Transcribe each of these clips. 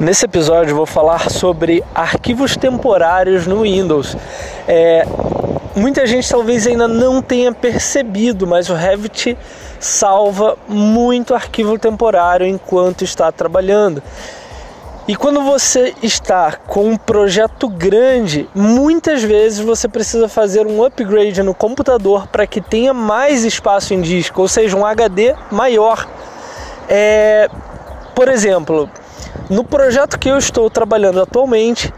Nesse episódio vou falar sobre arquivos temporários no Windows. É, muita gente talvez ainda não tenha percebido, mas o Revit salva muito arquivo temporário enquanto está trabalhando. E quando você está com um projeto grande, muitas vezes você precisa fazer um upgrade no computador para que tenha mais espaço em disco, ou seja, um HD maior. É, por exemplo, no projeto que eu estou trabalhando atualmente,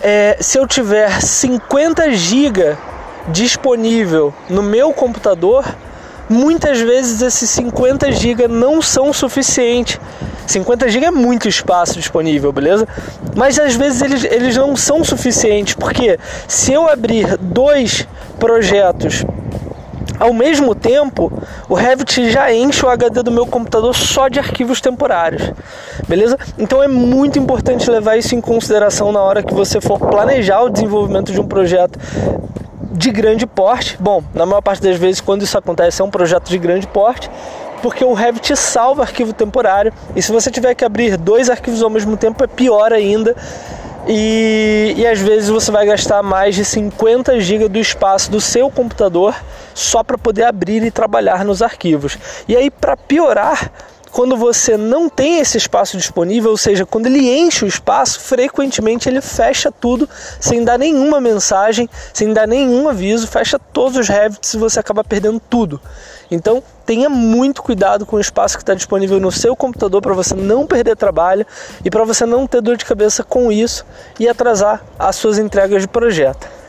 é, se eu tiver 50 GB disponível no meu computador, muitas vezes esses 50 GB não são suficientes. 50 GB é muito espaço disponível, beleza? Mas às vezes eles, eles não são suficientes, porque se eu abrir dois projetos ao mesmo tempo, o Revit já enche o HD do meu computador só de arquivos temporários, beleza? Então é muito importante levar isso em consideração na hora que você for planejar o desenvolvimento de um projeto de grande porte. Bom, na maior parte das vezes, quando isso acontece, é um projeto de grande porte, porque o Revit salva arquivo temporário e se você tiver que abrir dois arquivos ao mesmo tempo, é pior ainda e, e às vezes você vai gastar mais de 50 GB do espaço do seu computador só para poder abrir e trabalhar nos arquivos. E aí, para piorar, quando você não tem esse espaço disponível, ou seja, quando ele enche o espaço, frequentemente ele fecha tudo sem dar nenhuma mensagem, sem dar nenhum aviso, fecha todos os Revits e você acaba perdendo tudo. Então, tenha muito cuidado com o espaço que está disponível no seu computador para você não perder trabalho e para você não ter dor de cabeça com isso e atrasar as suas entregas de projeto.